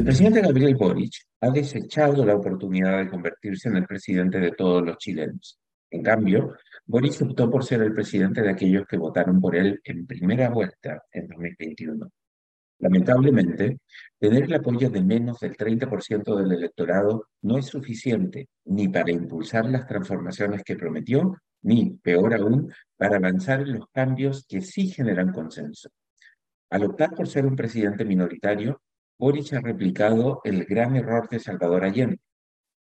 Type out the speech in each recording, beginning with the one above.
El presidente Gabriel Boric ha desechado la oportunidad de convertirse en el presidente de todos los chilenos. En cambio, Boric optó por ser el presidente de aquellos que votaron por él en primera vuelta en 2021. Lamentablemente, tener el apoyo de menos del 30% del electorado no es suficiente ni para impulsar las transformaciones que prometió, ni, peor aún, para avanzar en los cambios que sí generan consenso. Al optar por ser un presidente minoritario, Boric ha replicado el gran error de Salvador Allende.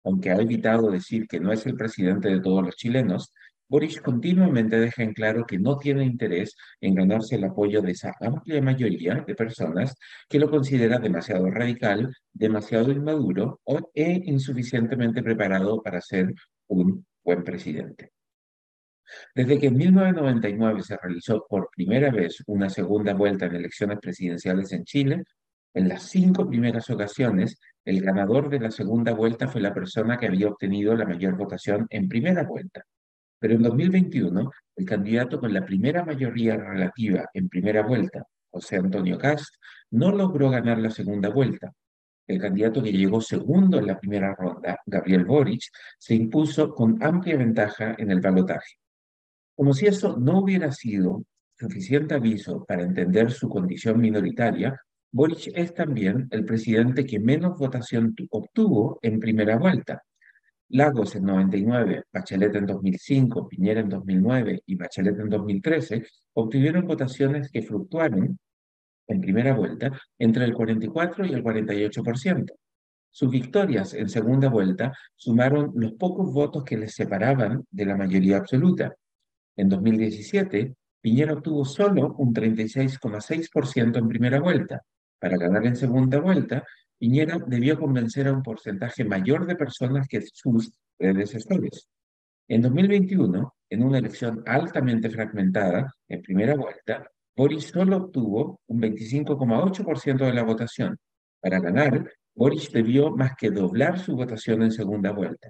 Aunque ha evitado decir que no es el presidente de todos los chilenos, Boric continuamente deja en claro que no tiene interés en ganarse el apoyo de esa amplia mayoría de personas que lo considera demasiado radical, demasiado inmaduro e insuficientemente preparado para ser un buen presidente. Desde que en 1999 se realizó por primera vez una segunda vuelta en elecciones presidenciales en Chile, en las cinco primeras ocasiones, el ganador de la segunda vuelta fue la persona que había obtenido la mayor votación en primera vuelta. Pero en 2021, el candidato con la primera mayoría relativa en primera vuelta, José Antonio Cast, no logró ganar la segunda vuelta. El candidato que llegó segundo en la primera ronda, Gabriel Boric, se impuso con amplia ventaja en el balotaje. Como si eso no hubiera sido suficiente aviso para entender su condición minoritaria, Boric es también el presidente que menos votación obtuvo en primera vuelta. Lagos en 99, Bachelet en 2005, Piñera en 2009 y Bachelet en 2013 obtuvieron votaciones que fluctuaron en primera vuelta entre el 44 y el 48%. Sus victorias en segunda vuelta sumaron los pocos votos que les separaban de la mayoría absoluta. En 2017, Piñera obtuvo solo un 36,6% en primera vuelta, para ganar en segunda vuelta, Piñera debió convencer a un porcentaje mayor de personas que sus predecesores. En 2021, en una elección altamente fragmentada, en primera vuelta, Boris solo obtuvo un 25,8% de la votación. Para ganar, Boris debió más que doblar su votación en segunda vuelta.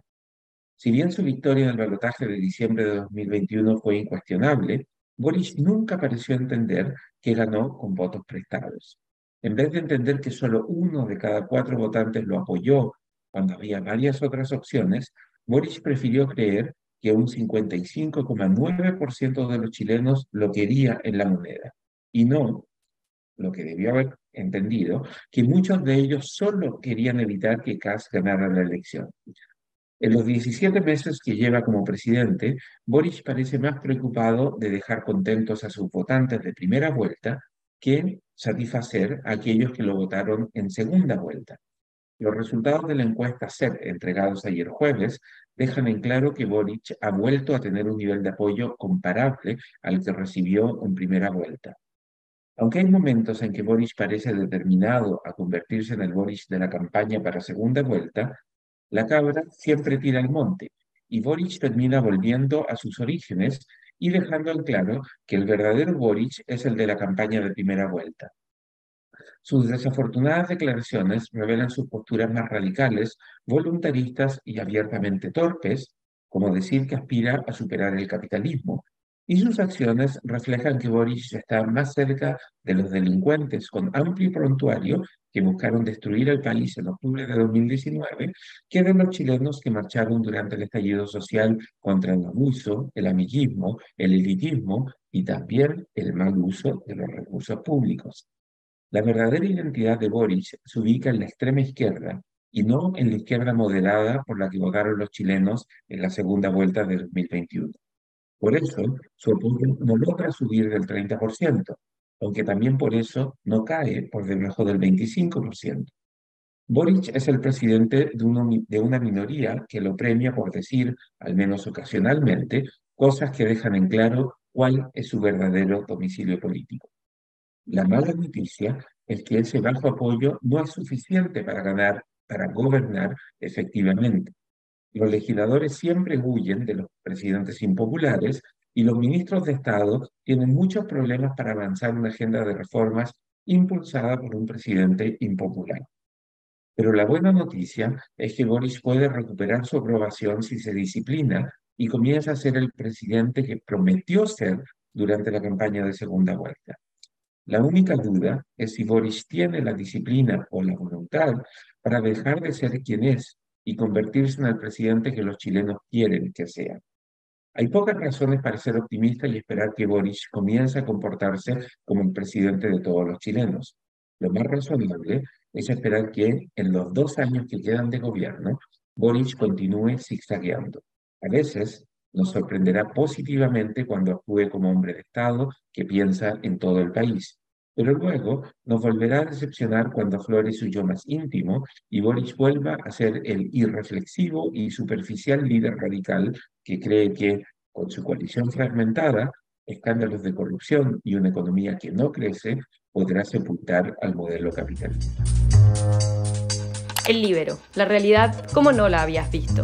Si bien su victoria en el balotaje de diciembre de 2021 fue incuestionable, Boris nunca pareció entender que ganó con votos prestados. En vez de entender que solo uno de cada cuatro votantes lo apoyó cuando había varias otras opciones, Boris prefirió creer que un 55,9% de los chilenos lo quería en la moneda y no lo que debió haber entendido, que muchos de ellos solo querían evitar que Kass ganara la elección. En los 17 meses que lleva como presidente, Boris parece más preocupado de dejar contentos a sus votantes de primera vuelta que satisfacer a aquellos que lo votaron en segunda vuelta. Los resultados de la encuesta SET entregados ayer jueves dejan en claro que Boric ha vuelto a tener un nivel de apoyo comparable al que recibió en primera vuelta. Aunque hay momentos en que Boric parece determinado a convertirse en el Boric de la campaña para segunda vuelta, la cabra siempre tira al monte y Boric termina volviendo a sus orígenes y dejando en claro que el verdadero Boric es el de la campaña de primera vuelta. Sus desafortunadas declaraciones revelan sus posturas más radicales, voluntaristas y abiertamente torpes, como decir que aspira a superar el capitalismo, y sus acciones reflejan que Boris está más cerca de los delincuentes con amplio prontuario que buscaron destruir el país en octubre de 2019 que de los chilenos que marcharon durante el estallido social contra el abuso, el amiguismo, el elitismo y también el mal uso de los recursos públicos. La verdadera identidad de Boris se ubica en la extrema izquierda y no en la izquierda moderada por la que votaron los chilenos en la segunda vuelta de 2021. Por eso, su apoyo no logra subir del 30%, aunque también por eso no cae por debajo del 25%. Boric es el presidente de, de una minoría que lo premia por decir, al menos ocasionalmente, cosas que dejan en claro cuál es su verdadero domicilio político. La mala noticia es que ese bajo apoyo no es suficiente para ganar, para gobernar efectivamente. Los legisladores siempre huyen de los presidentes impopulares y los ministros de Estado tienen muchos problemas para avanzar una agenda de reformas impulsada por un presidente impopular. Pero la buena noticia es que Boris puede recuperar su aprobación si se disciplina y comienza a ser el presidente que prometió ser durante la campaña de segunda vuelta. La única duda es si Boris tiene la disciplina o la voluntad para dejar de ser quien es y convertirse en el presidente que los chilenos quieren que sea. Hay pocas razones para ser optimista y esperar que Boris comience a comportarse como el presidente de todos los chilenos. Lo más razonable es esperar que en los dos años que quedan de gobierno, Boris continúe zigzagueando. A veces nos sorprenderá positivamente cuando actúe como hombre de Estado que piensa en todo el país. Pero luego nos volverá a decepcionar cuando aflore su yo más íntimo y Boris vuelva a ser el irreflexivo y superficial líder radical que cree que, con su coalición fragmentada, escándalos de corrupción y una economía que no crece, podrá sepultar al modelo capitalista. El libero, la realidad como no la habías visto.